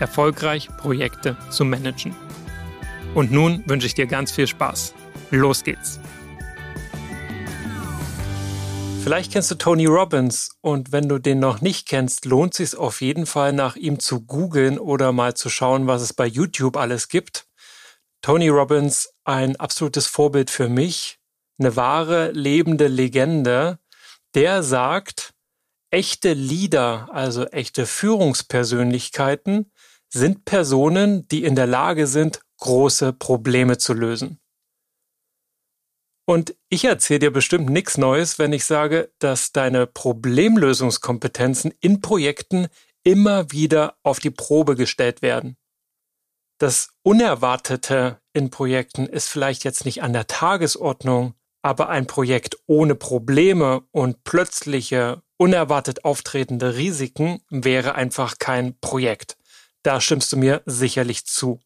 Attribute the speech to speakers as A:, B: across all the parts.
A: erfolgreich Projekte zu managen. Und nun wünsche ich dir ganz viel Spaß. Los geht's! Vielleicht kennst du Tony Robbins und wenn du den noch nicht kennst, lohnt es sich auf jeden Fall nach ihm zu googeln oder mal zu schauen, was es bei YouTube alles gibt. Tony Robbins, ein absolutes Vorbild für mich, eine wahre lebende Legende, der sagt, echte Leader, also echte Führungspersönlichkeiten, sind Personen, die in der Lage sind, große Probleme zu lösen. Und ich erzähle dir bestimmt nichts Neues, wenn ich sage, dass deine Problemlösungskompetenzen in Projekten immer wieder auf die Probe gestellt werden. Das Unerwartete in Projekten ist vielleicht jetzt nicht an der Tagesordnung, aber ein Projekt ohne Probleme und plötzliche, unerwartet auftretende Risiken wäre einfach kein Projekt. Da stimmst du mir sicherlich zu.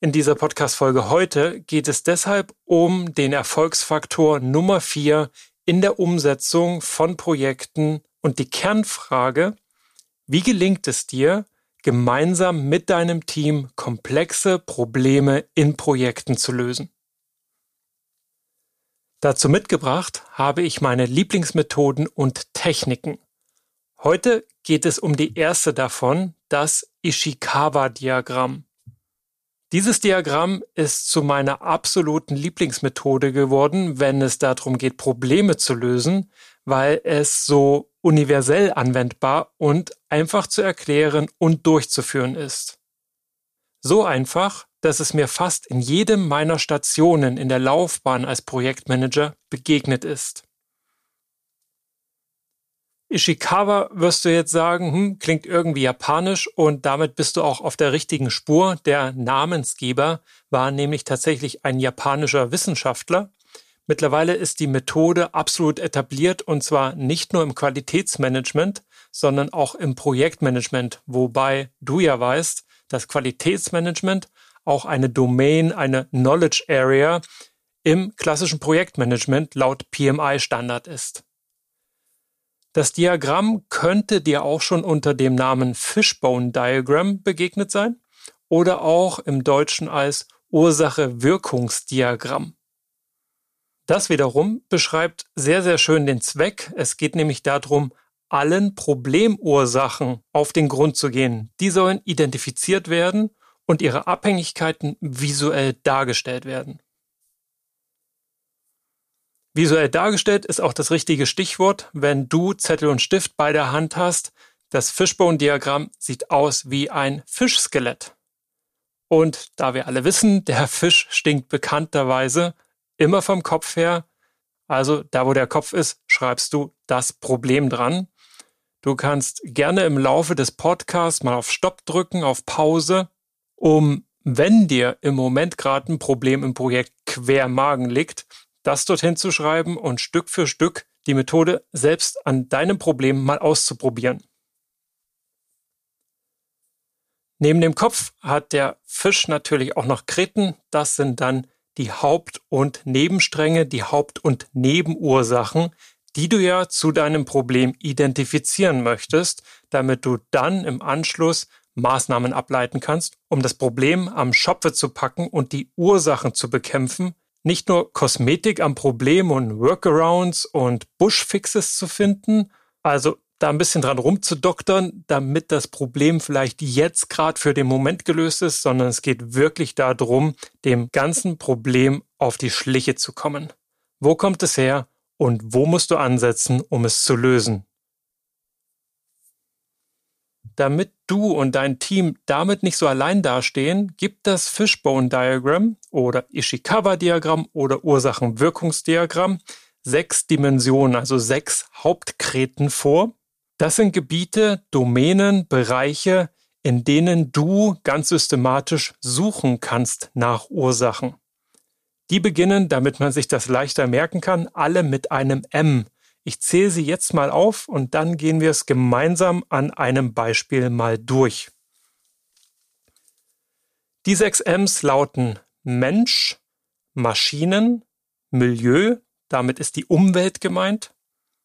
A: In dieser Podcast-Folge heute geht es deshalb um den Erfolgsfaktor Nummer vier in der Umsetzung von Projekten und die Kernfrage, wie gelingt es dir, gemeinsam mit deinem Team komplexe Probleme in Projekten zu lösen? Dazu mitgebracht habe ich meine Lieblingsmethoden und Techniken. Heute geht es um die erste davon, das Ishikawa-Diagramm. Dieses Diagramm ist zu meiner absoluten Lieblingsmethode geworden, wenn es darum geht, Probleme zu lösen, weil es so universell anwendbar und einfach zu erklären und durchzuführen ist. So einfach, dass es mir fast in jedem meiner Stationen in der Laufbahn als Projektmanager begegnet ist. Ishikawa wirst du jetzt sagen, hm, klingt irgendwie japanisch und damit bist du auch auf der richtigen Spur. Der Namensgeber war nämlich tatsächlich ein japanischer Wissenschaftler. Mittlerweile ist die Methode absolut etabliert und zwar nicht nur im Qualitätsmanagement, sondern auch im Projektmanagement, wobei du ja weißt, dass Qualitätsmanagement auch eine Domain, eine Knowledge Area im klassischen Projektmanagement laut PMI Standard ist. Das Diagramm könnte dir auch schon unter dem Namen Fishbone Diagram begegnet sein oder auch im Deutschen als Ursache-Wirkungsdiagramm. Das wiederum beschreibt sehr, sehr schön den Zweck. Es geht nämlich darum, allen Problemursachen auf den Grund zu gehen. Die sollen identifiziert werden und ihre Abhängigkeiten visuell dargestellt werden. Visuell dargestellt ist auch das richtige Stichwort, wenn du Zettel und Stift bei der Hand hast. Das Fishbone-Diagramm sieht aus wie ein Fischskelett. Und da wir alle wissen, der Fisch stinkt bekannterweise immer vom Kopf her. Also da, wo der Kopf ist, schreibst du das Problem dran. Du kannst gerne im Laufe des Podcasts mal auf Stopp drücken, auf Pause, um, wenn dir im Moment gerade ein Problem im Projekt quer Magen liegt, das dorthin zu schreiben und Stück für Stück die Methode selbst an deinem Problem mal auszuprobieren. Neben dem Kopf hat der Fisch natürlich auch noch Kritten. Das sind dann die Haupt- und Nebenstränge, die Haupt- und Nebenursachen, die du ja zu deinem Problem identifizieren möchtest, damit du dann im Anschluss Maßnahmen ableiten kannst, um das Problem am Schopfe zu packen und die Ursachen zu bekämpfen, nicht nur Kosmetik am Problem und Workarounds und Bushfixes zu finden, also da ein bisschen dran rumzudoktern, damit das Problem vielleicht jetzt gerade für den Moment gelöst ist, sondern es geht wirklich darum, dem ganzen Problem auf die Schliche zu kommen. Wo kommt es her und wo musst du ansetzen, um es zu lösen? Damit du und dein Team damit nicht so allein dastehen, gibt das Fishbone Diagram oder Ishikawa Diagramm oder Ursachen-Wirkungsdiagramm sechs Dimensionen, also sechs Hauptkreten vor, das sind Gebiete, Domänen, Bereiche, in denen du ganz systematisch suchen kannst nach Ursachen. Die beginnen, damit man sich das leichter merken kann, alle mit einem M. Ich zähle sie jetzt mal auf und dann gehen wir es gemeinsam an einem Beispiel mal durch. Die sechs M's lauten Mensch, Maschinen, Milieu, damit ist die Umwelt gemeint,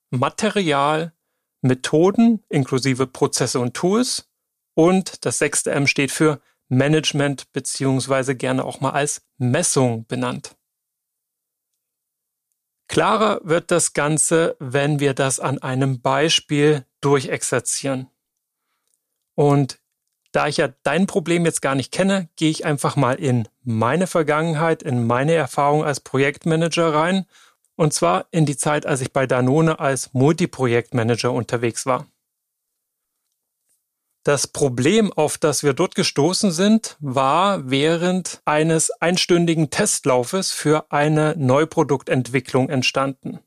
A: Material, Methoden inklusive Prozesse und Tools. Und das sechste M steht für Management beziehungsweise gerne auch mal als Messung benannt. Klarer wird das Ganze, wenn wir das an einem Beispiel durchexerzieren. Und da ich ja dein Problem jetzt gar nicht kenne, gehe ich einfach mal in meine Vergangenheit, in meine Erfahrung als Projektmanager rein und zwar in die Zeit, als ich bei Danone als Multiprojektmanager unterwegs war. Das Problem, auf das wir dort gestoßen sind, war während eines einstündigen Testlaufes für eine Neuproduktentwicklung entstanden.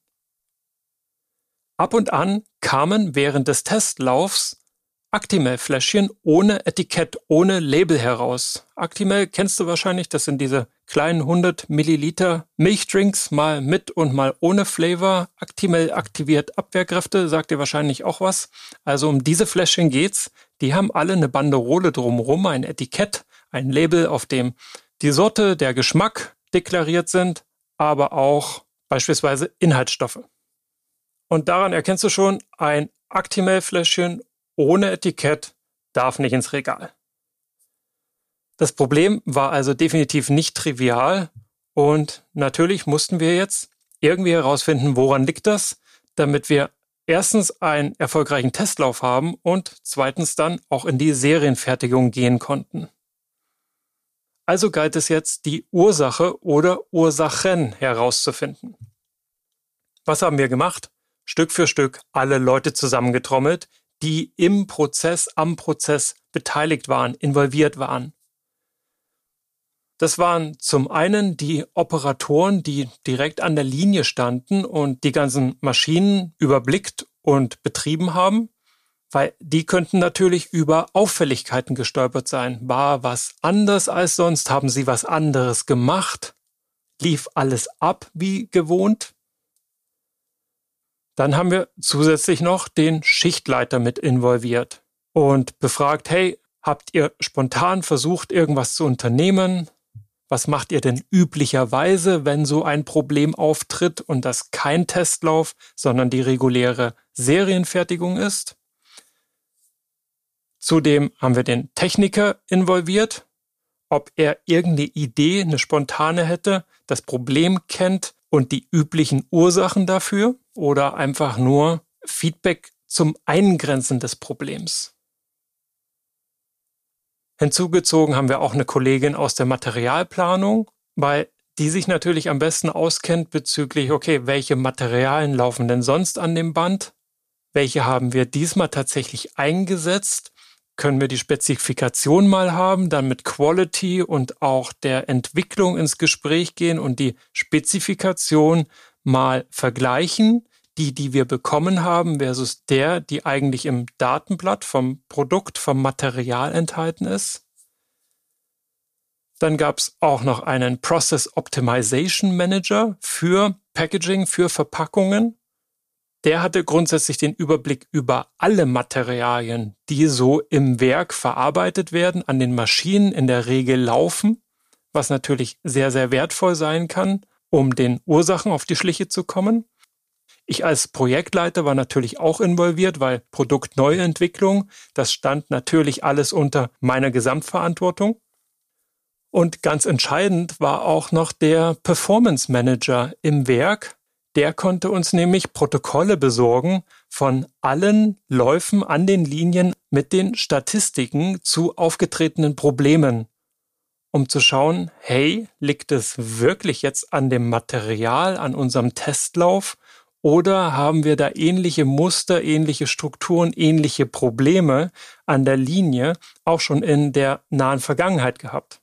A: Ab und an kamen während des Testlaufs Actimel-Fläschchen ohne Etikett, ohne Label heraus. Actimel kennst du wahrscheinlich, das sind diese kleinen 100 Milliliter Milchdrinks, mal mit und mal ohne Flavor. Actimel aktiviert Abwehrkräfte, sagt dir wahrscheinlich auch was. Also um diese Fläschchen geht's. Die haben alle eine Banderole drumherum, ein Etikett, ein Label, auf dem die Sorte, der Geschmack deklariert sind, aber auch beispielsweise Inhaltsstoffe. Und daran erkennst du schon, ein Actimel-Fläschchen ohne Etikett darf nicht ins Regal. Das Problem war also definitiv nicht trivial und natürlich mussten wir jetzt irgendwie herausfinden, woran liegt das, damit wir erstens einen erfolgreichen Testlauf haben und zweitens dann auch in die Serienfertigung gehen konnten. Also galt es jetzt, die Ursache oder Ursachen herauszufinden. Was haben wir gemacht? Stück für Stück alle Leute zusammengetrommelt, die im Prozess, am Prozess beteiligt waren, involviert waren. Das waren zum einen die Operatoren, die direkt an der Linie standen und die ganzen Maschinen überblickt und betrieben haben, weil die könnten natürlich über Auffälligkeiten gestolpert sein. War was anders als sonst? Haben sie was anderes gemacht? Lief alles ab wie gewohnt? Dann haben wir zusätzlich noch den Schichtleiter mit involviert und befragt, hey, habt ihr spontan versucht, irgendwas zu unternehmen? Was macht ihr denn üblicherweise, wenn so ein Problem auftritt und das kein Testlauf, sondern die reguläre Serienfertigung ist? Zudem haben wir den Techniker involviert, ob er irgendeine Idee, eine spontane hätte, das Problem kennt und die üblichen Ursachen dafür oder einfach nur Feedback zum Eingrenzen des Problems. Hinzugezogen haben wir auch eine Kollegin aus der Materialplanung, weil die sich natürlich am besten auskennt bezüglich, okay, welche Materialien laufen denn sonst an dem Band? Welche haben wir diesmal tatsächlich eingesetzt? Können wir die Spezifikation mal haben, dann mit Quality und auch der Entwicklung ins Gespräch gehen und die Spezifikation mal vergleichen, die, die wir bekommen haben, versus der, die eigentlich im Datenblatt vom Produkt, vom Material enthalten ist. Dann gab es auch noch einen Process Optimization Manager für Packaging, für Verpackungen. Der hatte grundsätzlich den Überblick über alle Materialien, die so im Werk verarbeitet werden, an den Maschinen in der Regel laufen, was natürlich sehr, sehr wertvoll sein kann, um den Ursachen auf die Schliche zu kommen. Ich als Projektleiter war natürlich auch involviert, weil Produktneuentwicklung, das stand natürlich alles unter meiner Gesamtverantwortung. Und ganz entscheidend war auch noch der Performance Manager im Werk. Der konnte uns nämlich Protokolle besorgen von allen Läufen an den Linien mit den Statistiken zu aufgetretenen Problemen, um zu schauen, hey, liegt es wirklich jetzt an dem Material, an unserem Testlauf oder haben wir da ähnliche Muster, ähnliche Strukturen, ähnliche Probleme an der Linie auch schon in der nahen Vergangenheit gehabt?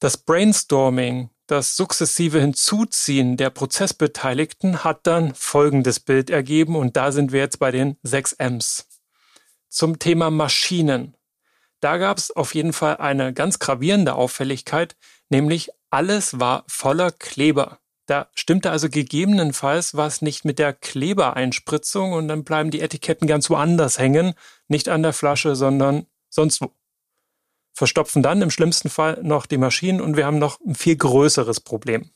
A: Das Brainstorming, das sukzessive Hinzuziehen der Prozessbeteiligten hat dann folgendes Bild ergeben und da sind wir jetzt bei den 6 Ms. Zum Thema Maschinen. Da gab es auf jeden Fall eine ganz gravierende Auffälligkeit, nämlich alles war voller Kleber. Da stimmte also gegebenenfalls was nicht mit der Klebereinspritzung und dann bleiben die Etiketten ganz woanders hängen, nicht an der Flasche, sondern sonst wo verstopfen dann im schlimmsten Fall noch die Maschinen und wir haben noch ein viel größeres Problem.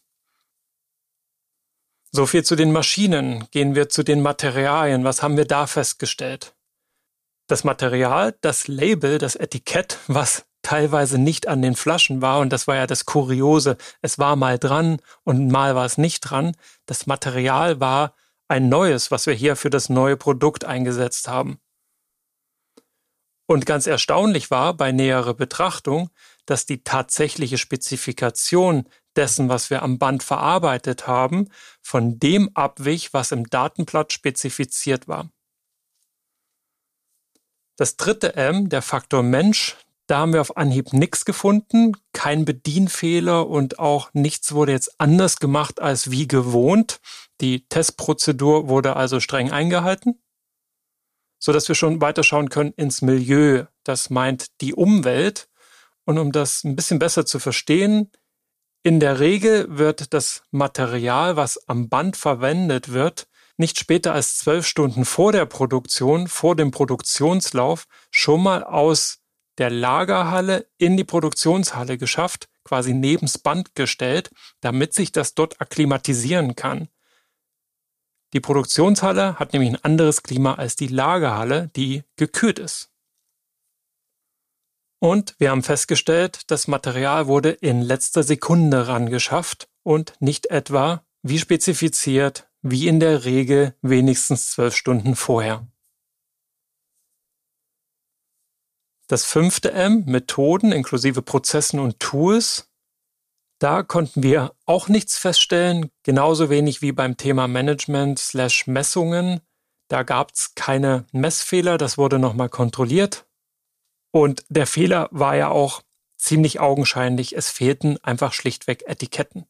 A: So viel zu den Maschinen. Gehen wir zu den Materialien. Was haben wir da festgestellt? Das Material, das Label, das Etikett, was teilweise nicht an den Flaschen war, und das war ja das Kuriose, es war mal dran und mal war es nicht dran. Das Material war ein neues, was wir hier für das neue Produkt eingesetzt haben. Und ganz erstaunlich war bei näherer Betrachtung, dass die tatsächliche Spezifikation dessen, was wir am Band verarbeitet haben, von dem abwich, was im Datenblatt spezifiziert war. Das dritte M, der Faktor Mensch, da haben wir auf Anhieb nichts gefunden, kein Bedienfehler und auch nichts wurde jetzt anders gemacht als wie gewohnt. Die Testprozedur wurde also streng eingehalten so dass wir schon weiterschauen können ins Milieu. Das meint die Umwelt. Und um das ein bisschen besser zu verstehen, in der Regel wird das Material, was am Band verwendet wird, nicht später als zwölf Stunden vor der Produktion, vor dem Produktionslauf, schon mal aus der Lagerhalle in die Produktionshalle geschafft, quasi nebens Band gestellt, damit sich das dort akklimatisieren kann. Die Produktionshalle hat nämlich ein anderes Klima als die Lagerhalle, die gekühlt ist. Und wir haben festgestellt, das Material wurde in letzter Sekunde rangeschafft und nicht etwa, wie spezifiziert, wie in der Regel wenigstens zwölf Stunden vorher. Das fünfte M, Methoden inklusive Prozessen und Tools, da konnten wir auch nichts feststellen, genauso wenig wie beim Thema Management slash Messungen. Da gab es keine Messfehler, das wurde nochmal kontrolliert. Und der Fehler war ja auch ziemlich augenscheinlich, es fehlten einfach schlichtweg Etiketten.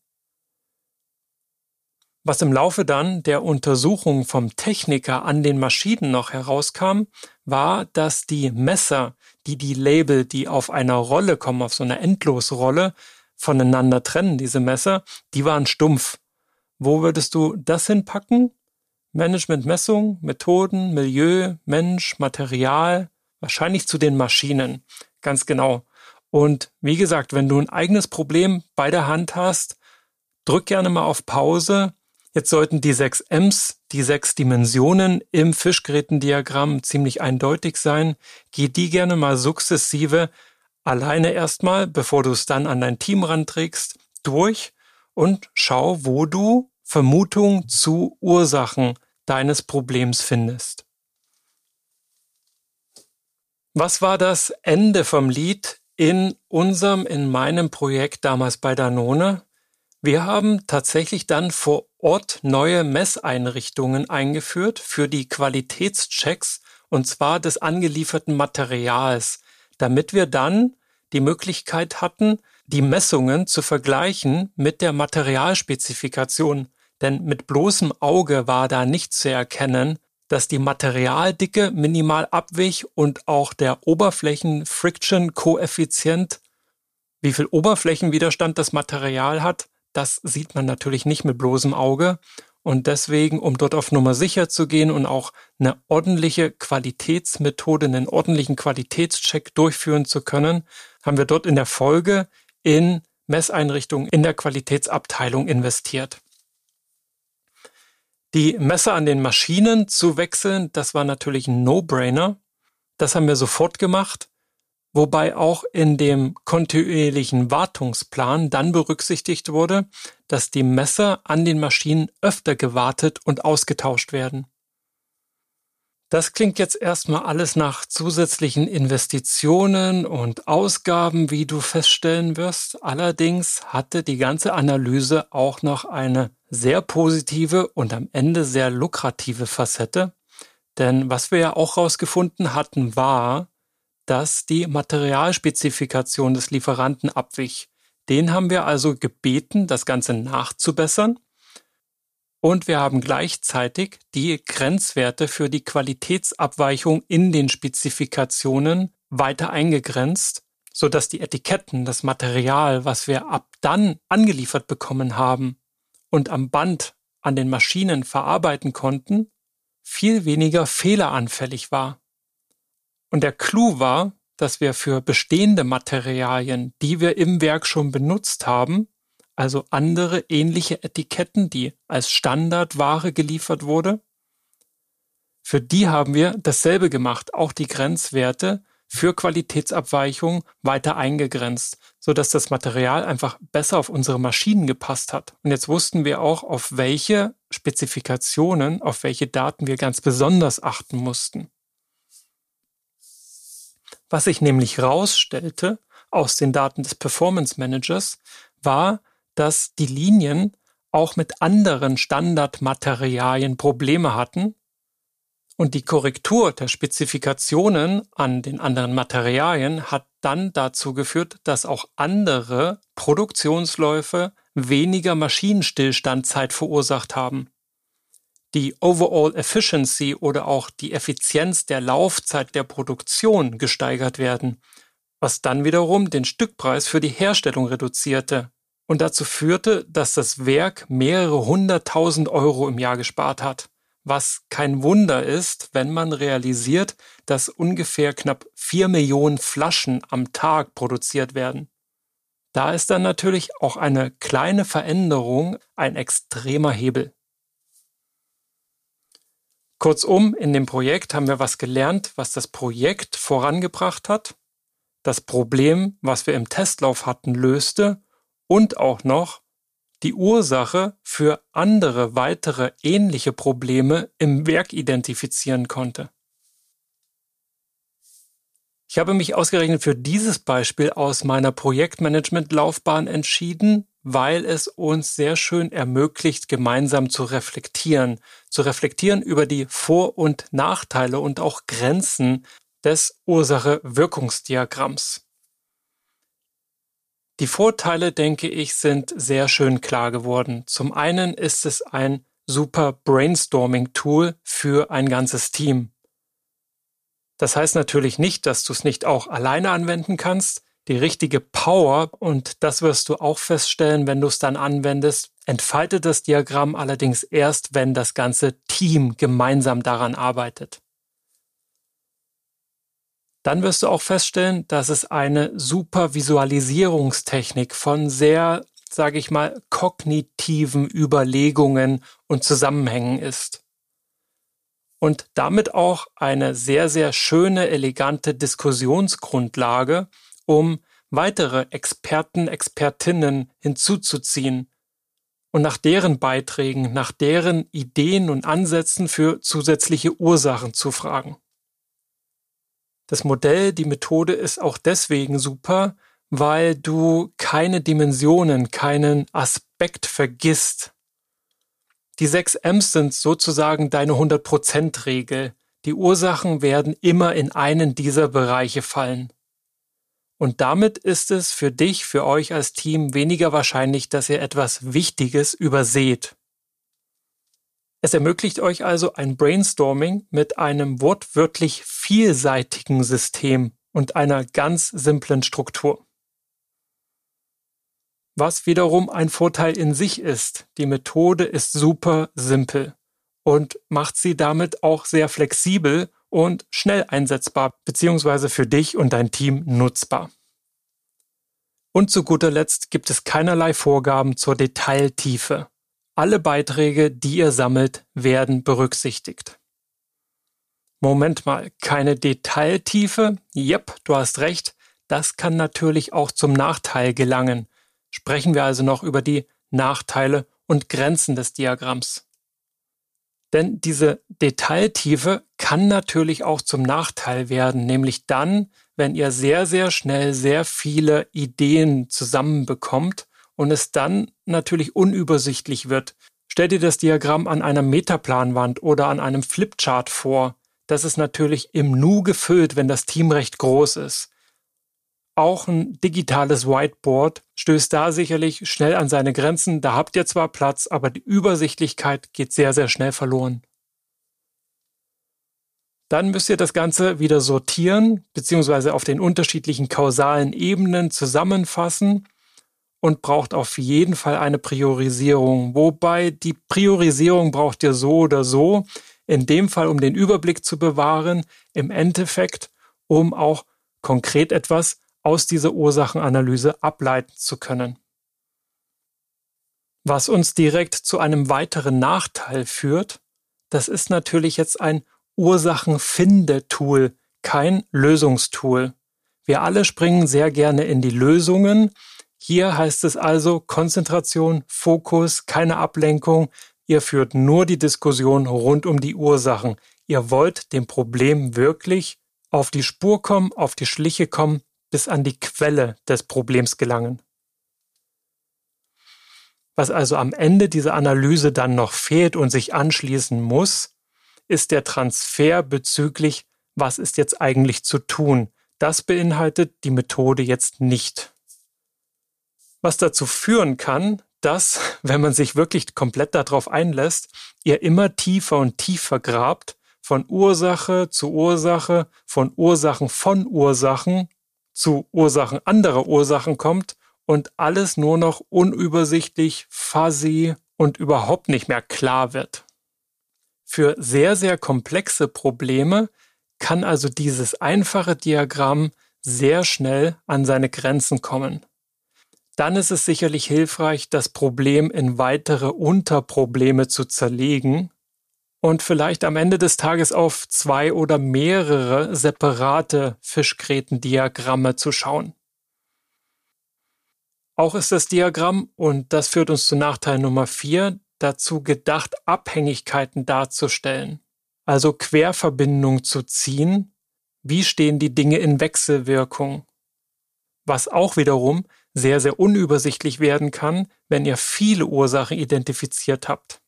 A: Was im Laufe dann der Untersuchung vom Techniker an den Maschinen noch herauskam, war, dass die Messer, die die Label, die auf einer Rolle kommen, auf so einer Endlosrolle, voneinander trennen, diese Messer, die waren stumpf. Wo würdest du das hinpacken? Management, Messung, Methoden, Milieu, Mensch, Material, wahrscheinlich zu den Maschinen. Ganz genau. Und wie gesagt, wenn du ein eigenes Problem bei der Hand hast, drück gerne mal auf Pause. Jetzt sollten die sechs Ms, die sechs Dimensionen im Fischgrätendiagramm ziemlich eindeutig sein. Geh die gerne mal sukzessive alleine erstmal, bevor du es dann an dein Team ranträgst, durch und schau, wo du Vermutung zu Ursachen deines Problems findest. Was war das Ende vom Lied in unserem, in meinem Projekt damals bei Danone? Wir haben tatsächlich dann vor Ort neue Messeinrichtungen eingeführt für die Qualitätschecks und zwar des angelieferten Materials damit wir dann die Möglichkeit hatten, die Messungen zu vergleichen mit der Materialspezifikation. Denn mit bloßem Auge war da nicht zu erkennen, dass die Materialdicke minimal abwich und auch der Oberflächen-Friction-Koeffizient, wie viel Oberflächenwiderstand das Material hat, das sieht man natürlich nicht mit bloßem Auge. Und deswegen, um dort auf Nummer sicher zu gehen und auch eine ordentliche Qualitätsmethode, einen ordentlichen Qualitätscheck durchführen zu können, haben wir dort in der Folge in Messeinrichtungen in der Qualitätsabteilung investiert. Die Messer an den Maschinen zu wechseln, das war natürlich ein No-Brainer. Das haben wir sofort gemacht. Wobei auch in dem kontinuierlichen Wartungsplan dann berücksichtigt wurde, dass die Messer an den Maschinen öfter gewartet und ausgetauscht werden. Das klingt jetzt erstmal alles nach zusätzlichen Investitionen und Ausgaben, wie du feststellen wirst. Allerdings hatte die ganze Analyse auch noch eine sehr positive und am Ende sehr lukrative Facette. Denn was wir ja auch herausgefunden hatten, war, dass die Materialspezifikation des Lieferanten abwich. Den haben wir also gebeten, das Ganze nachzubessern. Und wir haben gleichzeitig die Grenzwerte für die Qualitätsabweichung in den Spezifikationen weiter eingegrenzt, so dass die Etiketten, das Material, was wir ab dann angeliefert bekommen haben und am Band an den Maschinen verarbeiten konnten, viel weniger fehleranfällig war. Und der Clou war, dass wir für bestehende Materialien, die wir im Werk schon benutzt haben, also andere ähnliche Etiketten, die als Standardware geliefert wurde, für die haben wir dasselbe gemacht, auch die Grenzwerte für Qualitätsabweichungen weiter eingegrenzt, so dass das Material einfach besser auf unsere Maschinen gepasst hat. Und jetzt wussten wir auch, auf welche Spezifikationen, auf welche Daten wir ganz besonders achten mussten. Was sich nämlich rausstellte aus den Daten des Performance Managers, war, dass die Linien auch mit anderen Standardmaterialien Probleme hatten und die Korrektur der Spezifikationen an den anderen Materialien hat dann dazu geführt, dass auch andere Produktionsläufe weniger Maschinenstillstandzeit verursacht haben die Overall Efficiency oder auch die Effizienz der Laufzeit der Produktion gesteigert werden, was dann wiederum den Stückpreis für die Herstellung reduzierte und dazu führte, dass das Werk mehrere hunderttausend Euro im Jahr gespart hat, was kein Wunder ist, wenn man realisiert, dass ungefähr knapp vier Millionen Flaschen am Tag produziert werden. Da ist dann natürlich auch eine kleine Veränderung ein extremer Hebel. Kurzum, in dem Projekt haben wir was gelernt, was das Projekt vorangebracht hat, das Problem, was wir im Testlauf hatten, löste und auch noch die Ursache für andere weitere ähnliche Probleme im Werk identifizieren konnte. Ich habe mich ausgerechnet für dieses Beispiel aus meiner Projektmanagement-Laufbahn entschieden, weil es uns sehr schön ermöglicht, gemeinsam zu reflektieren, zu reflektieren über die Vor- und Nachteile und auch Grenzen des Ursache-Wirkungsdiagramms. Die Vorteile, denke ich, sind sehr schön klar geworden. Zum einen ist es ein super Brainstorming-Tool für ein ganzes Team. Das heißt natürlich nicht, dass du es nicht auch alleine anwenden kannst die richtige Power, und das wirst du auch feststellen, wenn du es dann anwendest, entfaltet das Diagramm allerdings erst, wenn das ganze Team gemeinsam daran arbeitet. Dann wirst du auch feststellen, dass es eine super Visualisierungstechnik von sehr, sage ich mal, kognitiven Überlegungen und Zusammenhängen ist. Und damit auch eine sehr, sehr schöne, elegante Diskussionsgrundlage, um weitere Experten, Expertinnen hinzuzuziehen und nach deren Beiträgen, nach deren Ideen und Ansätzen für zusätzliche Ursachen zu fragen. Das Modell, die Methode ist auch deswegen super, weil du keine Dimensionen, keinen Aspekt vergisst. Die sechs M's sind sozusagen deine 100%-Regel. Die Ursachen werden immer in einen dieser Bereiche fallen. Und damit ist es für dich, für euch als Team weniger wahrscheinlich, dass ihr etwas Wichtiges überseht. Es ermöglicht euch also ein Brainstorming mit einem wortwörtlich vielseitigen System und einer ganz simplen Struktur. Was wiederum ein Vorteil in sich ist. Die Methode ist super simpel und macht sie damit auch sehr flexibel und schnell einsetzbar beziehungsweise für dich und dein Team nutzbar. Und zu guter Letzt gibt es keinerlei Vorgaben zur Detailtiefe. Alle Beiträge, die ihr sammelt, werden berücksichtigt. Moment mal, keine Detailtiefe? Yep, du hast recht. das kann natürlich auch zum Nachteil gelangen. Sprechen wir also noch über die Nachteile und Grenzen des Diagramms. Denn diese Detailtiefe kann natürlich auch zum Nachteil werden, nämlich dann, wenn ihr sehr, sehr schnell sehr viele Ideen zusammenbekommt und es dann natürlich unübersichtlich wird. Stell dir das Diagramm an einer Metaplanwand oder an einem Flipchart vor. Das ist natürlich im Nu gefüllt, wenn das Team recht groß ist. Auch ein digitales Whiteboard stößt da sicherlich schnell an seine Grenzen. Da habt ihr zwar Platz, aber die Übersichtlichkeit geht sehr, sehr schnell verloren. Dann müsst ihr das Ganze wieder sortieren, beziehungsweise auf den unterschiedlichen kausalen Ebenen zusammenfassen und braucht auf jeden Fall eine Priorisierung. Wobei die Priorisierung braucht ihr so oder so. In dem Fall, um den Überblick zu bewahren, im Endeffekt, um auch konkret etwas aus dieser Ursachenanalyse ableiten zu können. Was uns direkt zu einem weiteren Nachteil führt, das ist natürlich jetzt ein Ursachenfinde-Tool, kein Lösungstool. Wir alle springen sehr gerne in die Lösungen. Hier heißt es also Konzentration, Fokus, keine Ablenkung. Ihr führt nur die Diskussion rund um die Ursachen. Ihr wollt dem Problem wirklich auf die Spur kommen, auf die Schliche kommen, bis an die Quelle des Problems gelangen. Was also am Ende dieser Analyse dann noch fehlt und sich anschließen muss, ist der Transfer bezüglich, was ist jetzt eigentlich zu tun. Das beinhaltet die Methode jetzt nicht. Was dazu führen kann, dass, wenn man sich wirklich komplett darauf einlässt, ihr immer tiefer und tiefer grabt, von Ursache zu Ursache, von Ursachen von Ursachen zu Ursachen anderer Ursachen kommt und alles nur noch unübersichtlich, fuzzy und überhaupt nicht mehr klar wird. Für sehr, sehr komplexe Probleme kann also dieses einfache Diagramm sehr schnell an seine Grenzen kommen. Dann ist es sicherlich hilfreich, das Problem in weitere Unterprobleme zu zerlegen und vielleicht am Ende des Tages auf zwei oder mehrere separate Fischgrätendiagramme zu schauen. Auch ist das Diagramm, und das führt uns zu Nachteil Nummer vier, dazu gedacht, Abhängigkeiten darzustellen, also Querverbindungen zu ziehen. Wie stehen die Dinge in Wechselwirkung? Was auch wiederum sehr, sehr unübersichtlich werden kann, wenn ihr viele Ursachen identifiziert habt.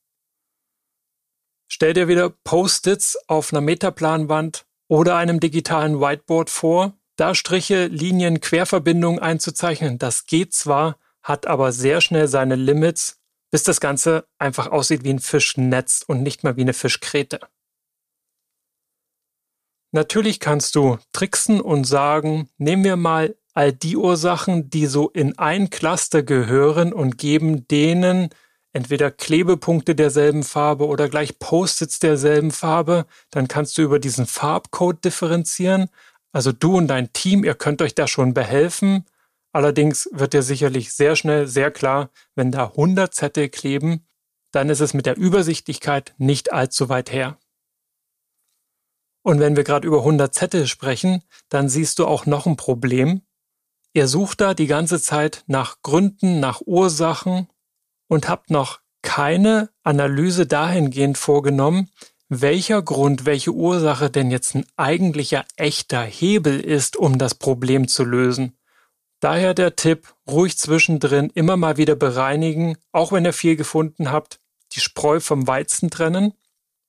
A: Stell dir wieder Post-its auf einer Metaplanwand oder einem digitalen Whiteboard vor. Da Striche, Linien, Querverbindungen einzuzeichnen, das geht zwar, hat aber sehr schnell seine Limits, bis das Ganze einfach aussieht wie ein Fischnetz und nicht mal wie eine Fischkrete. Natürlich kannst du tricksen und sagen, nehmen wir mal all die Ursachen, die so in ein Cluster gehören und geben denen entweder Klebepunkte derselben Farbe oder gleich Post-its derselben Farbe, dann kannst du über diesen Farbcode differenzieren. Also du und dein Team, ihr könnt euch da schon behelfen. Allerdings wird dir sicherlich sehr schnell sehr klar, wenn da 100 Zettel kleben, dann ist es mit der Übersichtlichkeit nicht allzu weit her. Und wenn wir gerade über 100 Zettel sprechen, dann siehst du auch noch ein Problem. Ihr sucht da die ganze Zeit nach Gründen, nach Ursachen und habt noch keine Analyse dahingehend vorgenommen, welcher Grund, welche Ursache denn jetzt ein eigentlicher echter Hebel ist, um das Problem zu lösen. Daher der Tipp, ruhig zwischendrin immer mal wieder bereinigen, auch wenn ihr viel gefunden habt, die Spreu vom Weizen trennen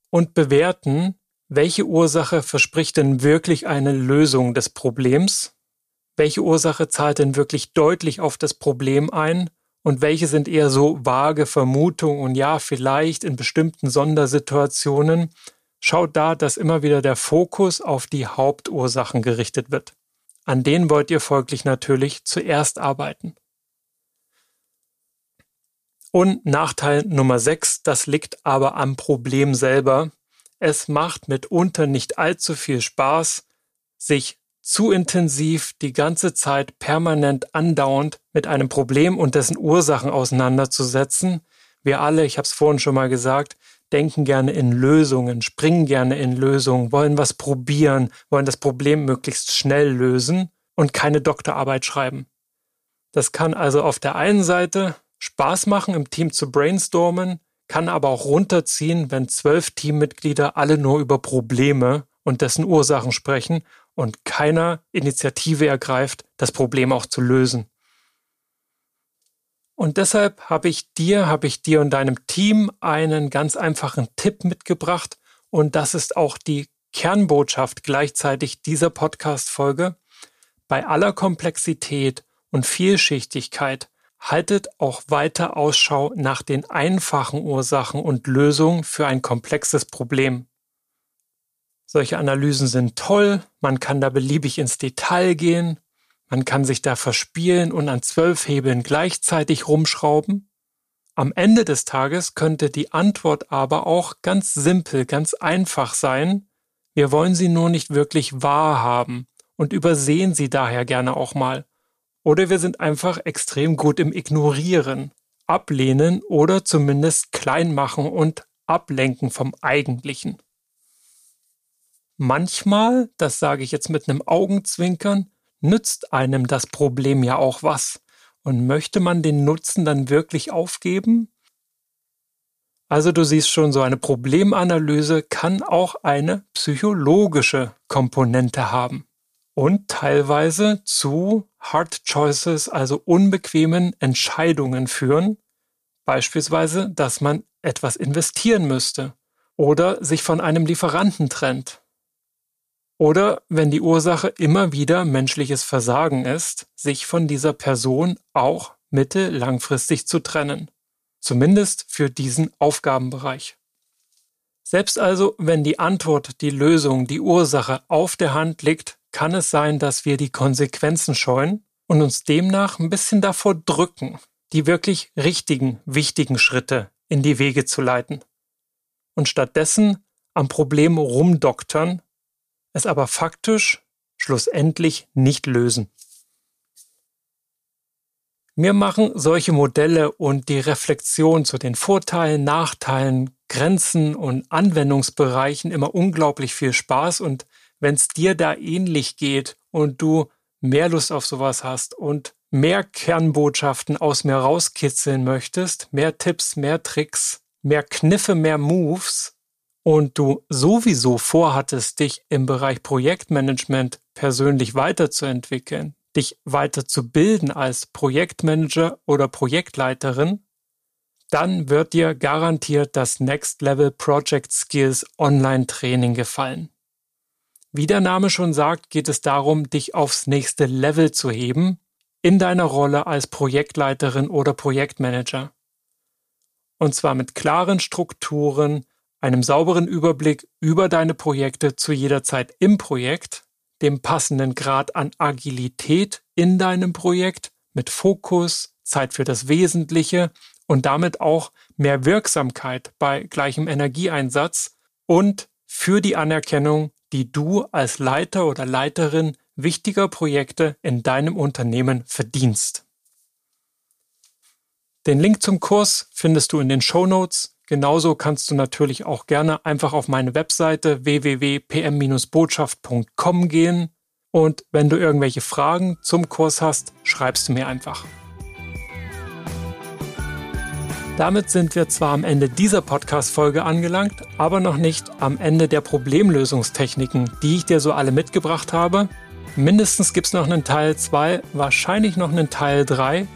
A: und bewerten, welche Ursache verspricht denn wirklich eine Lösung des Problems, welche Ursache zahlt denn wirklich deutlich auf das Problem ein und welche sind eher so vage Vermutungen und ja, vielleicht in bestimmten Sondersituationen. Schaut da, dass immer wieder der Fokus auf die Hauptursachen gerichtet wird. An denen wollt ihr folglich natürlich zuerst arbeiten. Und Nachteil Nummer 6, das liegt aber am Problem selber. Es macht mitunter nicht allzu viel Spaß, sich zu intensiv die ganze Zeit permanent andauernd mit einem Problem und dessen Ursachen auseinanderzusetzen. Wir alle, ich habe es vorhin schon mal gesagt, denken gerne in Lösungen, springen gerne in Lösungen, wollen was probieren, wollen das Problem möglichst schnell lösen. und keine Doktorarbeit schreiben. Das kann also auf der einen Seite Spaß machen, im Team zu brainstormen, kann aber auch runterziehen, wenn zwölf Teammitglieder alle nur über Probleme und dessen Ursachen sprechen und keiner Initiative ergreift, das Problem auch zu lösen. Und deshalb habe ich dir, habe ich dir und deinem Team einen ganz einfachen Tipp mitgebracht und das ist auch die Kernbotschaft gleichzeitig dieser Podcast-Folge. Bei aller Komplexität und Vielschichtigkeit haltet auch weiter Ausschau nach den einfachen Ursachen und Lösungen für ein komplexes Problem. Solche Analysen sind toll, man kann da beliebig ins Detail gehen, man kann sich da verspielen und an zwölf Hebeln gleichzeitig rumschrauben. Am Ende des Tages könnte die Antwort aber auch ganz simpel, ganz einfach sein. Wir wollen sie nur nicht wirklich wahrhaben und übersehen sie daher gerne auch mal. Oder wir sind einfach extrem gut im Ignorieren, Ablehnen oder zumindest klein machen und ablenken vom Eigentlichen. Manchmal, das sage ich jetzt mit einem Augenzwinkern, nützt einem das Problem ja auch was. Und möchte man den Nutzen dann wirklich aufgeben? Also du siehst schon, so eine Problemanalyse kann auch eine psychologische Komponente haben und teilweise zu Hard Choices, also unbequemen Entscheidungen führen, beispielsweise, dass man etwas investieren müsste oder sich von einem Lieferanten trennt oder wenn die Ursache immer wieder menschliches Versagen ist, sich von dieser Person auch mittel langfristig zu trennen. Zumindest für diesen Aufgabenbereich. Selbst also, wenn die Antwort, die Lösung, die Ursache auf der Hand liegt, kann es sein, dass wir die Konsequenzen scheuen und uns demnach ein bisschen davor drücken, die wirklich richtigen, wichtigen Schritte in die Wege zu leiten. Und stattdessen am Problem rumdoktern es aber faktisch schlussendlich nicht lösen. Mir machen solche Modelle und die Reflexion zu den Vorteilen, Nachteilen, Grenzen und Anwendungsbereichen immer unglaublich viel Spaß und wenn es dir da ähnlich geht und du mehr Lust auf sowas hast und mehr Kernbotschaften aus mir rauskitzeln möchtest, mehr Tipps, mehr Tricks, mehr Kniffe, mehr Moves, und du sowieso vorhattest, dich im Bereich Projektmanagement persönlich weiterzuentwickeln, dich weiterzubilden als Projektmanager oder Projektleiterin, dann wird dir garantiert das Next Level Project Skills Online Training gefallen. Wie der Name schon sagt, geht es darum, dich aufs nächste Level zu heben in deiner Rolle als Projektleiterin oder Projektmanager. Und zwar mit klaren Strukturen, einem sauberen Überblick über deine Projekte zu jeder Zeit im Projekt, dem passenden Grad an Agilität in deinem Projekt mit Fokus, Zeit für das Wesentliche und damit auch mehr Wirksamkeit bei gleichem Energieeinsatz und für die Anerkennung, die du als Leiter oder Leiterin wichtiger Projekte in deinem Unternehmen verdienst. Den Link zum Kurs findest du in den Show Notes Genauso kannst du natürlich auch gerne einfach auf meine Webseite www.pm-botschaft.com gehen und wenn du irgendwelche Fragen zum Kurs hast, schreibst du mir einfach. Damit sind wir zwar am Ende dieser Podcast-Folge angelangt, aber noch nicht am Ende der Problemlösungstechniken, die ich dir so alle mitgebracht habe. Mindestens gibt es noch einen Teil 2, wahrscheinlich noch einen Teil 3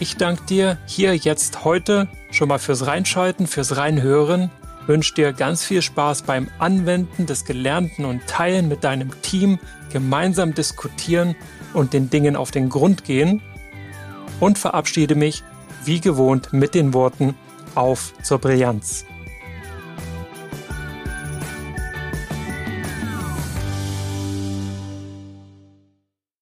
A: ich danke dir hier jetzt heute schon mal fürs Reinschalten, fürs Reinhören. Wünsche dir ganz viel Spaß beim Anwenden des Gelernten und Teilen mit deinem Team, gemeinsam diskutieren und den Dingen auf den Grund gehen. Und verabschiede mich wie gewohnt mit den Worten auf zur Brillanz.